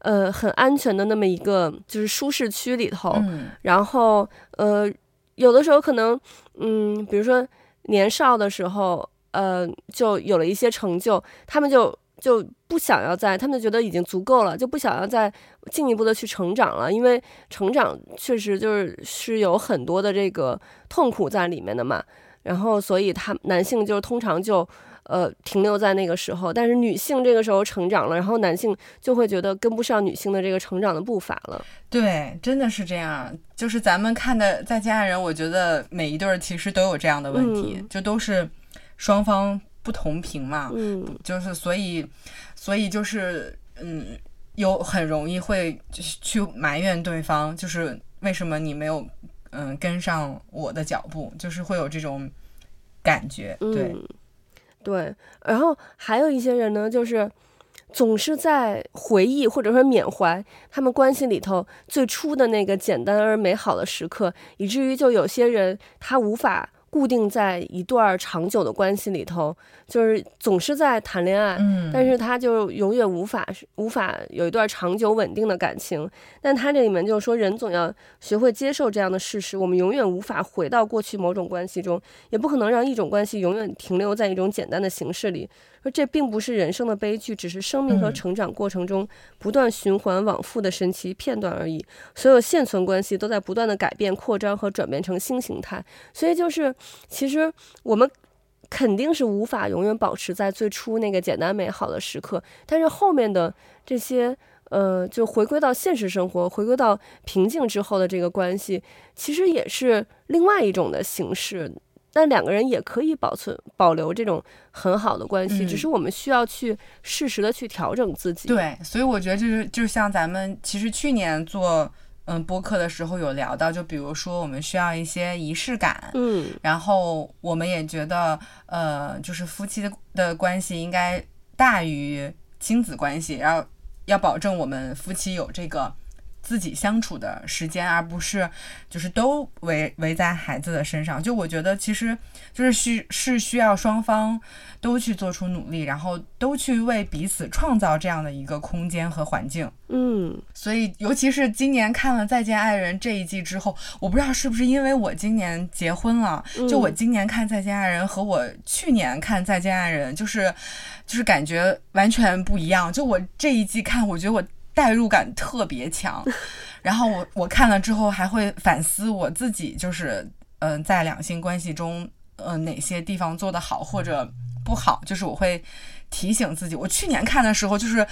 A: 呃很安全的那么一个就是舒适区里头，
B: 嗯，
A: 然后呃有的时候可能嗯，比如说年少的时候。呃，就有了一些成就，他们就就不想要在，他们就觉得已经足够了，就不想要再进一步的去成长了，因为成长确实就是是有很多的这个痛苦在里面的嘛。然后，所以他男性就是通常就呃停留在那个时候，但是女性这个时候成长了，然后男性就会觉得跟不上女性的这个成长的步伐了。
B: 对，真的是这样。就是咱们看的《再见爱人》，我觉得每一对儿其实都有这样的问题，
A: 嗯、
B: 就都是。双方不同频嘛，
A: 嗯，
B: 就是所以，所以就是，嗯，有很容易会去埋怨对方，就是为什么你没有，嗯，跟上我的脚步，就是会有这种感觉，对，
A: 嗯，对。然后还有一些人呢，就是总是在回忆或者说缅怀他们关系里头最初的那个简单而美好的时刻，以至于就有些人他无法。固定在一段长久的关系里头，就是总是在谈恋爱，
B: 嗯，
A: 但是他就永远无法无法有一段长久稳定的感情。但他这里面就是说，人总要学会接受这样的事实，我们永远无法回到过去某种关系中，也不可能让一种关系永远停留在一种简单的形式里。说这并不是人生的悲剧，只是生命和成长过程中不断循环往复的神奇片段而已。所有现存关系都在不断的改变、扩张和转变成新形态。所以就是，其实我们肯定是无法永远保持在最初那个简单美好的时刻，但是后面的这些，呃，就回归到现实生活、回归到平静之后的这个关系，其实也是另外一种的形式。但两个人也可以保存、保留这种很好的关系，嗯，只是我们需要去适时的去调整自己。
B: 对，所以我觉得就是，就像咱们其实去年做嗯播客的时候有聊到，就比如说我们需要一些仪式感，
A: 嗯，
B: 然后我们也觉得呃，就是夫妻的的关系应该大于亲子关系，然后要保证我们夫妻有这个。自己相处的时间，而不是就是都围围在孩子的身上。就我觉得，其实就是需是需要双方都去做出努力，然后都去为彼此创造这样的一个空间和环境。
A: 嗯，
B: 所以尤其是今年看了《再见爱人》这一季之后，我不知道是不是因为我今年结婚了，就我今年看《再见爱人》和我去年看《再见爱人》，就是就是感觉完全不一样。就我这一季看，我觉得我。代入感特别强，<laughs> 然后我我看了之后还会反思我自己，就是嗯、呃，在两性关系中，嗯、呃，哪些地方做得好或者不好，就是我会提醒自己。我去年看的时候，就是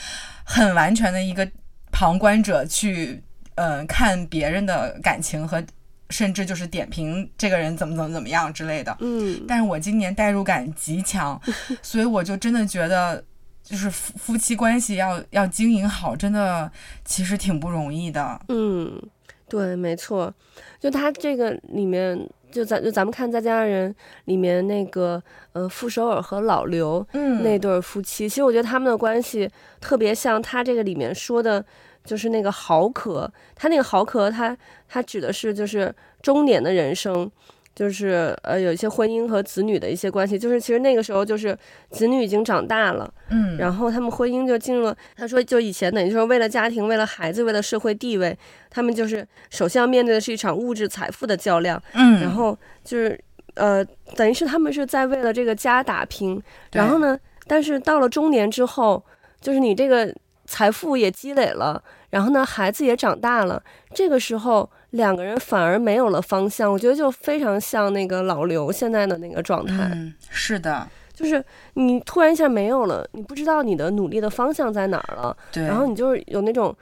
B: 很完全的一个旁观者去，嗯、呃，看别人的感情和甚至就是点评这个人怎么怎么怎么样之类的。
A: 嗯，
B: 但是我今年代入感极强，<laughs> 所以我就真的觉得。就是夫夫妻关系要要经营好，真的其实挺不容易的。
A: 嗯，对，没错。就他这个里面，就咱就咱们看《再见爱人》里面那个呃傅首尔和老刘
B: 嗯
A: 那对夫妻，嗯，其实我觉得他们的关系特别像他这个里面说的，就是那个豪壳。他那个豪壳，他他指的是就是中年的人生。就是呃，有一些婚姻和子女的一些关系，就是其实那个时候就是子女已经长大了，
B: 嗯，
A: 然后他们婚姻就进入了。他说，就以前等于说为了家庭、为了孩子、为了社会地位，他们就是首先要面对的是一场物质财富的较量，
B: 嗯，
A: 然后就是呃，等于是他们是在为了这个家打拼，然后呢，但是到了中年之后，就是你这个财富也积累了，然后呢，孩子也长大了，这个时候。两个人反而没有了方向，我觉得就非常像那个老刘现在的那个状态。
B: 嗯，是的，
A: 就是你突然一下没有了，你不知道你的努力的方向在哪儿了。
B: 对。
A: 然后你就是有那种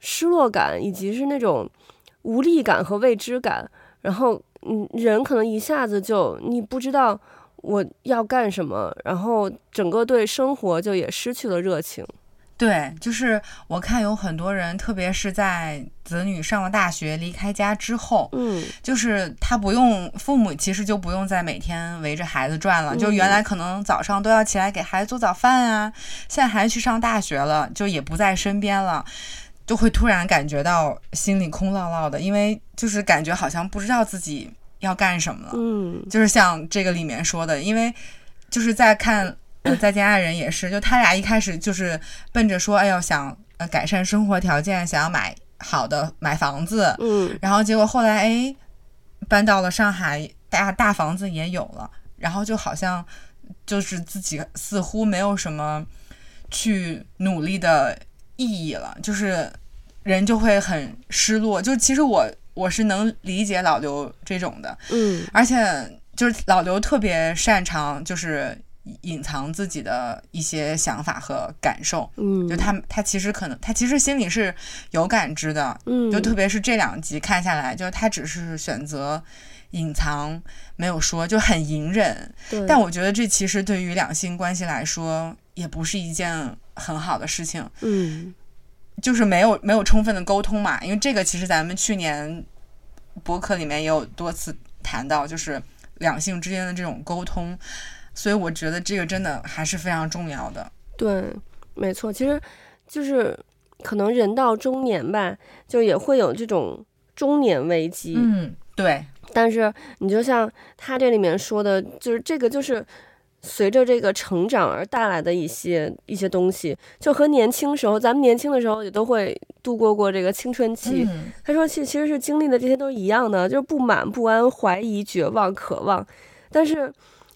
A: 失落感，以及是那种无力感和未知感。然后，嗯，人可能一下子就你不知道我要干什么，然后整个对生活就也失去了热情。
B: 对，就是我看有很多人，特别是在子女上了大学、离开家之后，
A: 嗯，
B: 就是他不用父母，其实就不用再每天围着孩子转了。就原来可能早上都要起来给孩子做早饭啊，现在孩子去上大学了，就也不在身边了，就会突然感觉到心里空落落的，因为就是感觉好像不知道自己要干什么了。
A: 嗯，
B: 就是像这个里面说的，因为就是在看。呃，再见爱人也是，就他俩一开始就是奔着说，哎呦，想呃改善生活条件，想要买好的买房子，
A: 嗯，
B: 然后结果后来哎，搬到了上海，大大房子也有了，然后就好像就是自己似乎没有什么去努力的意义了，就是人就会很失落。就其实我我是能理解老刘这种的，
A: 嗯，
B: 而且就是老刘特别擅长就是。隐藏自己的一些想法和感受，
A: 嗯，
B: 就他他其实可能他其实心里是有感知的，
A: 嗯，
B: 就特别是这两集看下来，就是他只是选择隐藏，没有说，就很隐忍。
A: 对，
B: 但我觉得这其实对于两性关系来说，也不是一件很好的事情，
A: 嗯，
B: 就是没有没有充分的沟通嘛，因为这个其实咱们去年博客里面也有多次谈到，就是两性之间的这种沟通。所以我觉得这个真的还是非常重要的。
A: 对，没错，其实就是可能人到中年吧，就也会有这种中年危机。
B: 嗯，对。
A: 但是你就像他这里面说的，就是这个就是随着这个成长而带来的一些一些东西，就和年轻时候，咱们年轻的时候也都会度过过这个青春期。
B: 嗯、
A: 他说，其其实是经历的这些都是一样的，就是不满、不安、怀疑、绝望、渴望，但是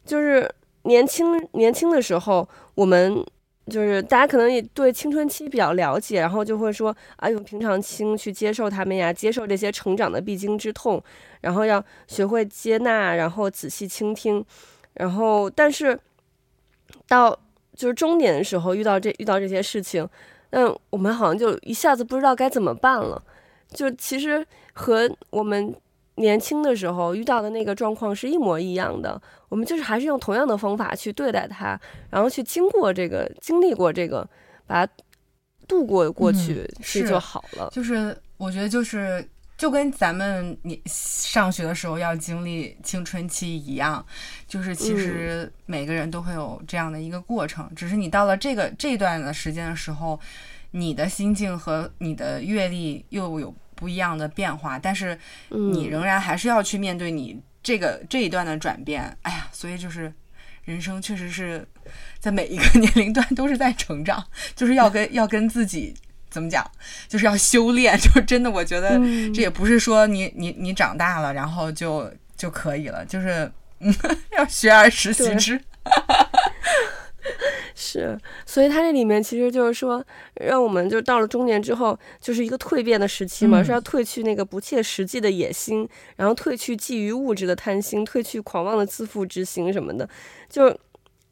A: 就是。年轻年轻的时候，我们就是大家可能也对青春期比较了解，然后就会说啊，用平常心去接受他们呀，接受这些成长的必经之痛，然后要学会接纳，然后仔细倾听，然后但是到就是中年的时候遇到这遇到这些事情，那我们好像就一下子不知道该怎么办了，就其实和我们。年轻的时候遇到的那个状况是一模一样的，我们就是还是用同样的方法去对待它，然后去经过这个，经历过这个，把它度过过去，是就好了。
B: 就是我觉得就是就跟咱们你上学的时候要经历青春期一样，就是其实每个人都会有这样的一个过程，嗯、只是你到了这个这段的时间的时候，你的心境和你的阅历又有不一样的变化，但是你仍然还是要去面对你这个这一段的转变。哎呀，所以就是人生确实是在每一个 <laughs> 年龄段都是在成长，就是要跟要跟自己怎么讲，就是要修炼。<laughs> 就是真的，我觉得这也不是说你你你长大了然后就就可以了，就是嗯，<laughs> 要学而时习之。
A: 是，所以它这里面其实就是说，让我们就到了中年之后，就是一个蜕变的时期嘛，嗯、是要褪去那个不切实际的野心，然后褪去觊觎物质的贪心，褪去狂妄的自负之心什么的，就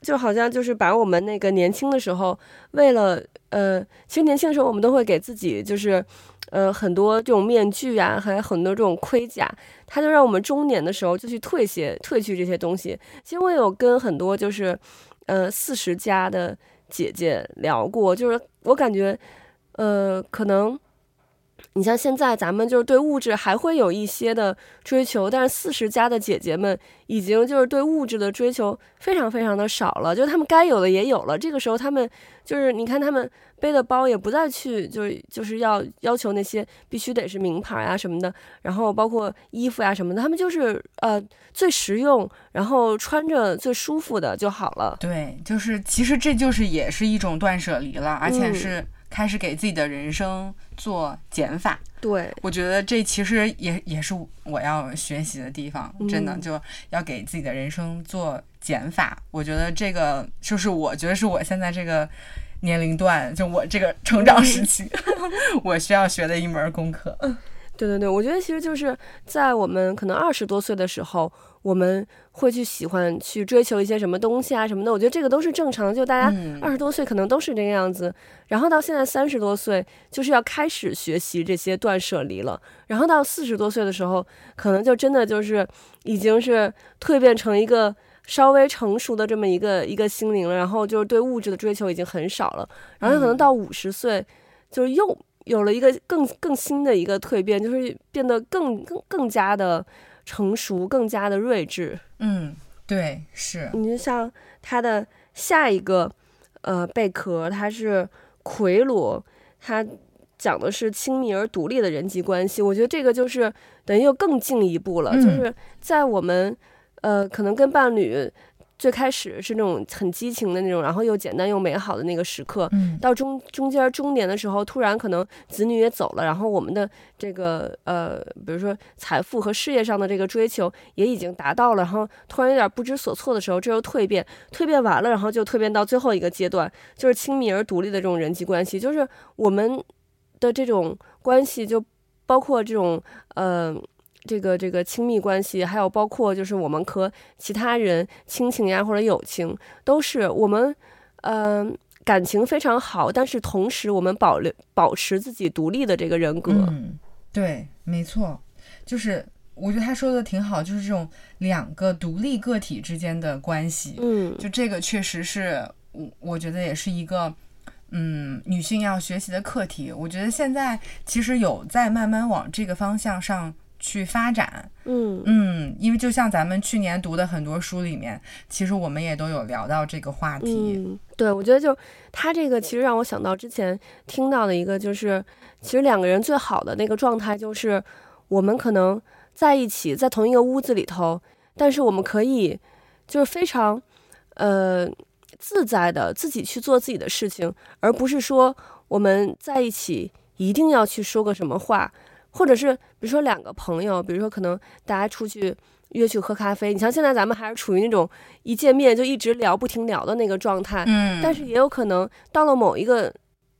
A: 就好像就是把我们那个年轻的时候，为了呃，其实年轻的时候我们都会给自己就是呃很多这种面具啊，还有很多这种盔甲，他就让我们中年的时候就去退些褪去这些东西。其实我有跟很多就是。呃，四十加的姐姐聊过，就是我感觉，呃，可能你像现在咱们就是对物质还会有一些的追求，但是四十加的姐姐们已经就是对物质的追求非常非常的少了，就是他们该有的也有了。这个时候他们就是你看他们。背的包也不再去，就是就是要要求那些必须得是名牌啊什么的，然后包括衣服呀、啊、什么的，他们就是呃最实用，然后穿着最舒服的就好了。
B: 对，就是其实这就是也是一种断舍离了，而且是开始给自己的人生做减法。
A: 对、
B: 嗯，我觉得这其实也也是我要学习的地方，真的就要给自己的人生做减法。我觉得这个就是我觉得是我现在这个。年龄段，就我这个成长时期，嗯、<laughs> 我需要学的一门功课。
A: 对对对，我觉得其实就是在我们可能二十多岁的时候，我们会去喜欢去追求一些什么东西啊什么的。我觉得这个都是正常的，就大家二十多岁可能都是这个样子。嗯、然后到现在三十多岁，就是要开始学习这些断舍离了。然后到四十多岁的时候，可能就真的就是已经是蜕变成一个。稍微成熟的这么一个一个心灵了，然后就是对物质的追求已经很少了，然后可能到五十岁，就是又有了一个更更新的一个蜕变，就是变得更更更加的成熟，更加的睿智。
B: 嗯，对，是。
A: 你就像他的下一个呃贝壳，它是魁罗，它讲的是亲密而独立的人际关系，我觉得这个就是等于又更进一步了，嗯、就是在我们。呃，可能跟伴侣最开始是那种很激情的那种，然后又简单又美好的那个时刻，
B: 嗯，
A: 到中中间中年的时候，突然可能子女也走了，然后我们的这个呃，比如说财富和事业上的这个追求也已经达到了，然后突然有点不知所措的时候，这又蜕变，蜕变完了，然后就蜕变到最后一个阶段，就是亲密而独立的这种人际关系，就是我们的这种关系，就包括这种呃。这个这个亲密关系，还有包括就是我们和其他人亲情呀或者友情，都是我们嗯、呃、感情非常好，但是同时我们保留保持自己独立的这个人格。
B: 嗯，对，没错，就是我觉得他说的挺好，就是这种两个独立个体之间的关系。
A: 嗯，
B: 就这个确实是我我觉得也是一个嗯女性要学习的课题。我觉得现在其实有在慢慢往这个方向上。去发展，
A: 嗯
B: 嗯，因为就像咱们去年读的很多书里面，其实我们也都有聊到这个话题。
A: 嗯，对，我觉得就他这个其实让我想到之前听到的一个，就是其实两个人最好的那个状态，就是我们可能在一起，在同一个屋子里头，但是我们可以就是非常呃自在的自己去做自己的事情，而不是说我们在一起一定要去说个什么话。或者是比如说两个朋友，比如说可能大家出去约去喝咖啡，你像现在咱们还是处于那种一见面就一直聊不停聊的那个状态，
B: 嗯，
A: 但是也有可能到了某一个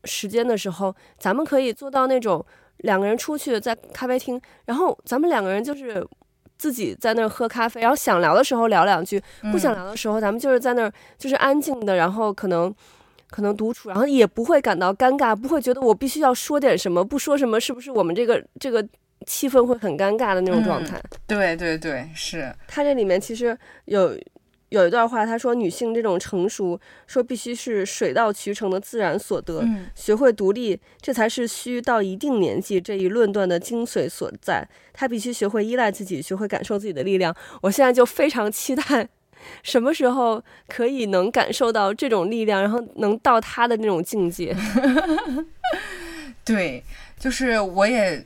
A: 时间的时候，咱们可以做到那种两个人出去在咖啡厅，然后咱们两个人就是自己在那儿喝咖啡，然后想聊的时候聊两句，不想聊的时候咱们就是在那儿就是安静的，然后可能。可能独处，然后也不会感到尴尬，不会觉得我必须要说点什么，不说什么是不是我们这个这个气氛会很尴尬的那种状态？
B: 嗯、对对对，是。
A: 他这里面其实有有一段话，他说女性这种成熟，说必须是水到渠成的自然所得，
B: 嗯、
A: 学会独立，这才是需到一定年纪这一论断的精髓所在。她必须学会依赖自己，学会感受自己的力量。我现在就非常期待。什么时候可以能感受到这种力量，然后能到他的那种境界？<laughs>
B: 对，就是我也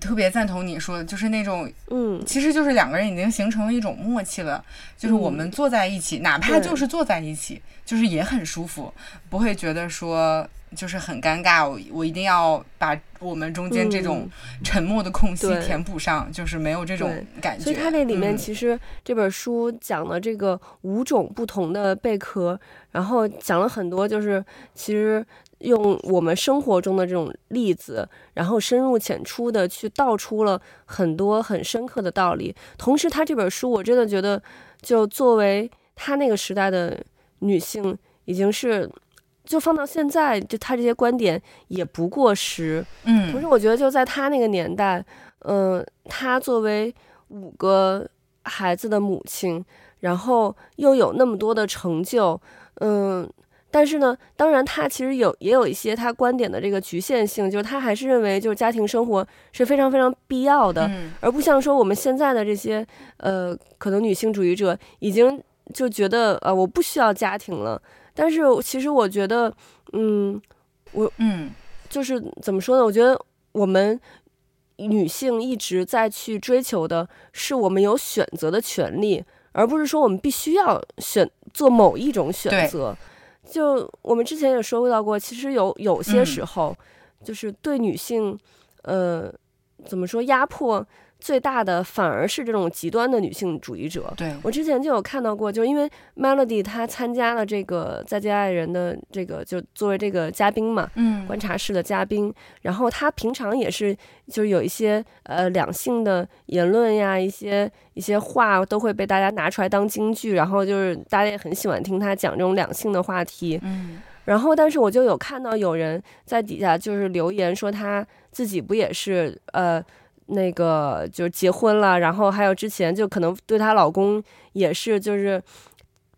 B: 特别赞同你说的，就是那种，
A: 嗯，
B: 其实就是两个人已经形成了一种默契了，就是我们坐在一起，嗯、哪怕就是坐在一起，就是也很舒服，不会觉得说。就是很尴尬，我我一定要把我们中间这种沉默的空隙填补上，嗯、就是没有这种感觉。
A: 所以它这里面其实这本书讲了这个五种不同的贝壳，然后讲了很多，就是其实用我们生活中的这种例子，然后深入浅出的去道出了很多很深刻的道理。同时，他这本书我真的觉得，就作为他那个时代的女性，已经是。就放到现在，就他这些观点也不过时。
B: 嗯，
A: 可是我觉得就在他那个年代，嗯、呃，他作为五个孩子的母亲，然后又有那么多的成就，嗯、呃，但是呢，当然他其实有也有一些他观点的这个局限性，就是他还是认为就是家庭生活是非常非常必要的，
B: 嗯、
A: 而不像说我们现在的这些呃，可能女性主义者已经就觉得呃，我不需要家庭了。但是其实我觉得，嗯，我
B: 嗯，
A: 就是怎么说呢？我觉得我们女性一直在去追求的是我们有选择的权利，而不是说我们必须要选做某一种选择。就我们之前也说到过，其实有有些时候，就是对女性，呃，怎么说压迫？最大的反而是这种极端的女性主义者。
B: 对，
A: 我之前就有看到过，就是因为 Melody 她参加了这个《再见爱人》的这个，就作为这个嘉宾嘛，
B: 嗯，
A: 观察室的嘉宾。然后她平常也是，就是有一些呃两性的言论呀，一些一些话都会被大家拿出来当金句，然后就是大家也很喜欢听她讲这种两性的话题。
B: 嗯，
A: 然后但是我就有看到有人在底下就是留言说，她自己不也是呃。那个就是结婚了，然后还有之前就可能对她老公也是就是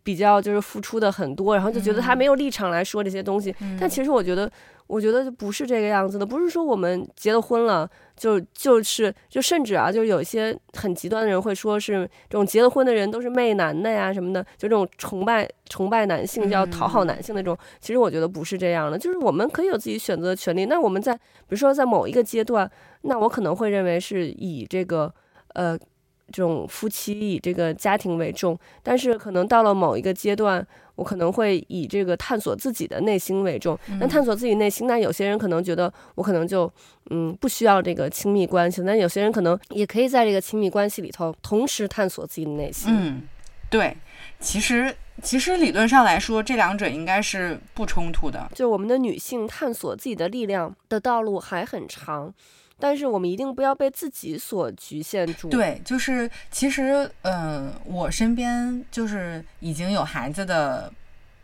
A: 比较就是付出的很多，然后就觉得她没有立场来说这些东西。
B: 嗯、
A: 但其实我觉得，我觉得就不是这个样子的，不是说我们结了婚了就就是就甚至啊，就有一些很极端的人会说是这种结了婚的人都是媚男的呀什么的，就这种崇拜崇拜男性，要讨好男性那种。
B: 嗯、
A: 其实我觉得不是这样的，就是我们可以有自己选择的权利。那我们在比如说在某一个阶段。那我可能会认为是以这个，呃，这种夫妻以这个家庭为重，但是可能到了某一个阶段，我可能会以这个探索自己的内心为重。那探索自己内心，那有些人可能觉得我可能就嗯不需要这个亲密关系，那有些人可能也可以在这个亲密关系里头同时探索自己的内心。
B: 嗯，对，其实其实理论上来说，这两者应该是不冲突的。
A: 就我们的女性探索自己的力量的道路还很长。但是我们一定不要被自己所局限住。
B: 对，就是其实，嗯、呃，我身边就是已经有孩子的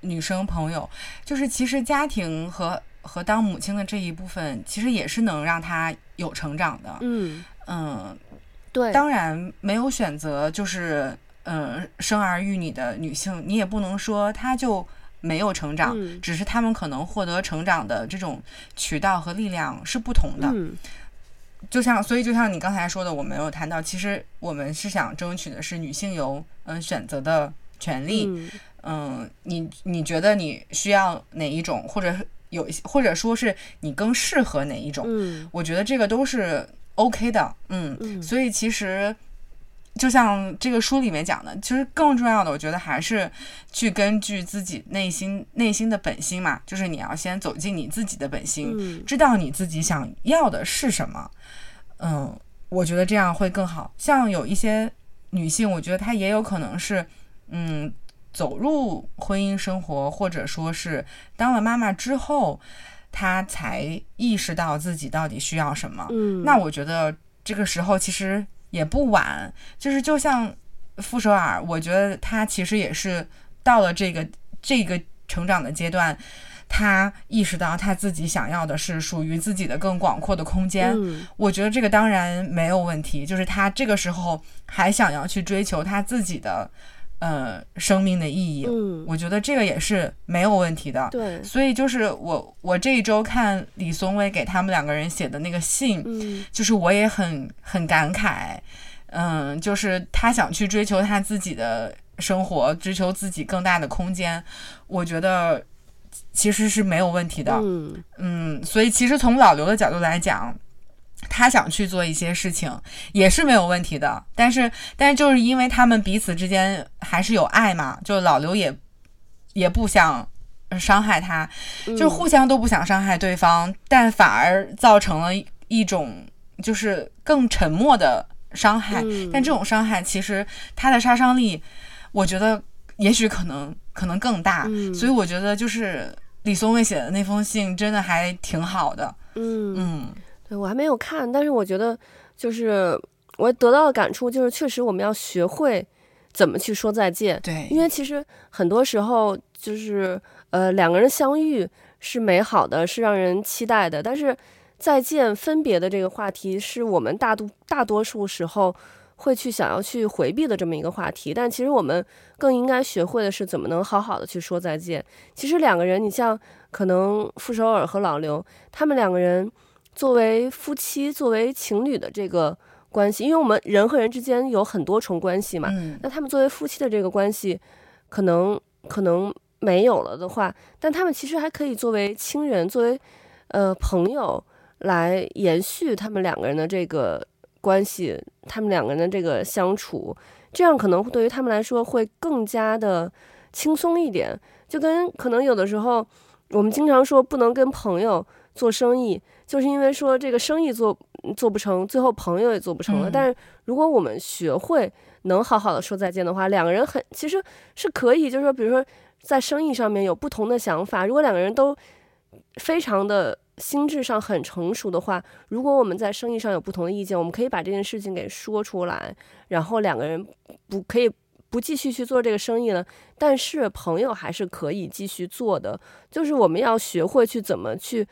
B: 女生朋友，就是其实家庭和和当母亲的这一部分，其实也是能让她有成长的。
A: 嗯
B: 嗯，呃、
A: 对。
B: 当然，没有选择就是嗯、呃、生儿育女的女性，你也不能说她就没有成长，
A: 嗯、
B: 只是她们可能获得成长的这种渠道和力量是不同的。
A: 嗯
B: 就像，所以就像你刚才说的，我们有谈到，其实我们是想争取的是女性有嗯选择的权利。
A: 嗯，
B: 嗯，你你觉得你需要哪一种，或者有一些或者说是你更适合哪一种？
A: 嗯，
B: 我觉得这个都是 OK 的。嗯，
A: 嗯，
B: 所以其实。就像这个书里面讲的，其实更重要的，我觉得还是去根据自己内心内心的本心嘛，就是你要先走进你自己的本心，
A: 嗯，
B: 知道你自己想要的是什么。嗯，我觉得这样会更好。像有一些女性，我觉得她也有可能是，嗯，走入婚姻生活，或者说是当了妈妈之后，她才意识到自己到底需要什么。
A: 嗯，
B: 那我觉得这个时候其实。也不晚，就是就像傅首尔，我觉得他其实也是到了这个这个成长的阶段，他意识到他自己想要的是属于自己的更广阔的空间。
A: 嗯，
B: 我觉得这个当然没有问题，就是他这个时候还想要去追求他自己的呃生命的意义。
A: 嗯，
B: 我觉得这个也是没有问题的。
A: 对，
B: 所以就是我我这一周看李松蔚给他们两个人写的那个信，
A: 嗯，
B: 就是我也很很感慨。嗯，就是他想去追求他自己的生活，追求自己更大的空间，我觉得其实是没有问题的。
A: 嗯
B: 嗯，所以其实从老刘的角度来讲，他想去做一些事情也是没有问题的。但是，但是就是因为他们彼此之间还是有爱嘛，就老刘也也不想伤害他，就互相都不想伤害对方，嗯、但反而造成了一种就是更沉默的伤害。
A: 嗯、
B: 但这种伤害其实它的杀伤力。我觉得也许可能可能更大，
A: 嗯，
B: 所以我觉得就是李松蔚写的那封信真的还挺好的。
A: 嗯
B: 嗯，
A: 对，我还没有看，但是我觉得就是我得到的感触就是，确实我们要学会怎么去说再见。
B: 对，
A: 因为其实很多时候就是呃两个人相遇是美好的，是让人期待的，但是再见分别的这个话题是我们大多大多数时候。会去想要去回避的这么一个话题，但其实我们更应该学会的是怎么能好好的去说再见。其实两个人，你像可能傅首尔和老刘，他们两个人作为夫妻、作为情侣的这个关系，因为我们人和人之间有很多重关系嘛，
B: 嗯，
A: 那他们作为夫妻的这个关系，可能可能没有了的话，但他们其实还可以作为亲人、作为呃朋友来延续他们两个人的这个。关系，他们两个人的这个相处，这样可能对于他们来说会更加的轻松一点。就跟可能有的时候，我们经常说不能跟朋友做生意，就是因为说这个生意做做不成，最后朋友也做不成了。
B: 嗯。
A: 但是如果我们学会能好好的说再见的话，两个人很其实是可以，就是说，比如说在生意上面有不同的想法，如果两个人都非常的。心智上很成熟的话，如果我们在生意上有不同的意见，我们可以把这件事情给说出来，然后两个人不可以不继续去做这个生意了，但是朋友还是可以继续做的。就是我们要学会去怎么去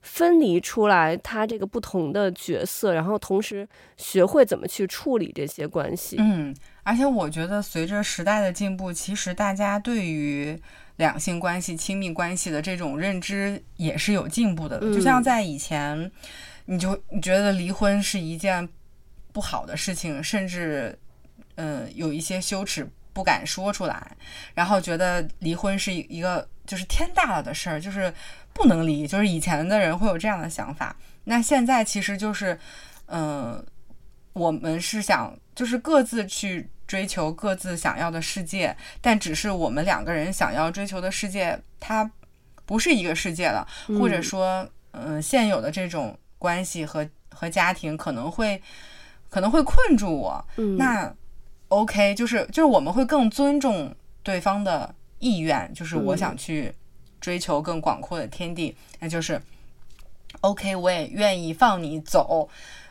A: 分离出来他这个不同的角色，然后同时学会怎么去处理这些关系。
B: 嗯，而且我觉得随着时代的进步，其实大家对于两性关系、亲密关系的这种认知也是有进步的。就像在以前，你就你觉得离婚是一件不好的事情，甚至嗯、呃、有一些羞耻不敢说出来，然后觉得离婚是一个就是天大了的事儿，就是不能离。就是以前的人会有这样的想法。那现在其实就是嗯、呃，我们是想就是各自去。追求各自想要的世界，但只是我们两个人想要追求的世界，它不是一个世界了，
A: 嗯、
B: 或者说，嗯、呃，现有的这种关系和和家庭可能会可能会困住我。
A: 嗯、
B: 那 OK，就是就是我们会更尊重对方的意愿，就是我想去追求更广阔的天地，嗯、那就是 OK，我也愿意放你走。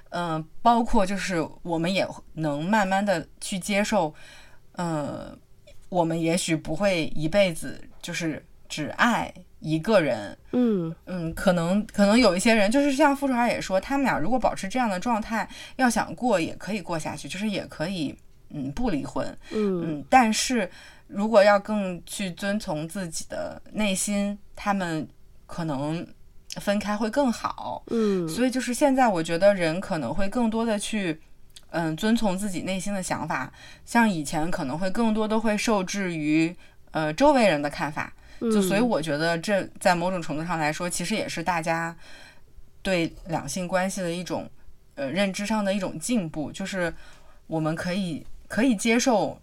B: 嗯、呃，包括就是我们也能慢慢的去接受，嗯、呃，我们也许不会一辈子就是只爱一个人，
A: 嗯
B: 嗯，可能可能有一些人就是像傅首尔也说，他们俩如果保持这样的状态，要想过也可以过下去，就是也可以嗯不离婚，
A: 嗯。
B: 嗯，但是如果要更去遵从自己的内心，他们可能。分开会更好，
A: 嗯，
B: 所以就是现在，我觉得人可能会更多的去，嗯，遵从自己内心的想法，像以前可能会更多的会受制于，呃，周围人的看法，就所以我觉得这在某种程度上来说，其实也是大家对两性关系的一种，呃，认知上的一种进步，就是我们可以可以接受，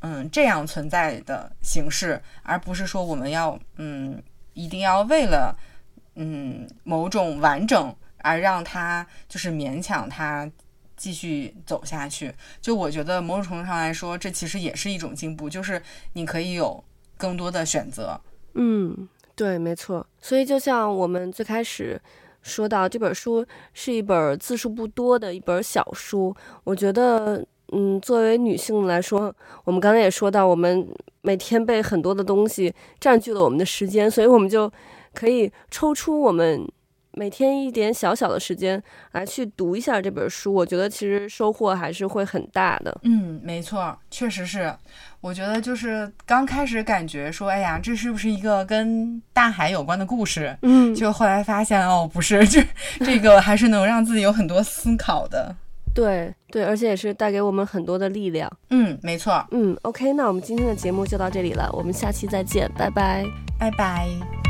B: 嗯，这样存在的形式，而不是说我们要，嗯，一定要为了。嗯，某种完整而让他就是勉强他继续走下去。就我觉得某种程度上来说，这其实也是一种进步，就是你可以有更多的选择。
A: 嗯，对，没错。所以就像我们最开始说到，这本书是一本字数不多的一本小书。我觉得，嗯，作为女性来说，我们刚才也说到，我们每天被很多的东西占据了我们的时间，所以我们就。可以抽出我们每天一点小小的时间来去读一下这本书，我觉得其实收获还是会很大的。
B: 嗯，没错，确实是。我觉得就是刚开始感觉说，哎呀，这是不是一个跟大海有关的故事？
A: 嗯，
B: 就后来发现哦，不是，这 <laughs> 这个还是能让自己有很多思考的。
A: 对对，而且也是带给我们很多的力量。
B: 嗯，没错。
A: 嗯，OK，那我们今天的节目就到这里了，我们下期再见，拜拜，
B: 拜拜。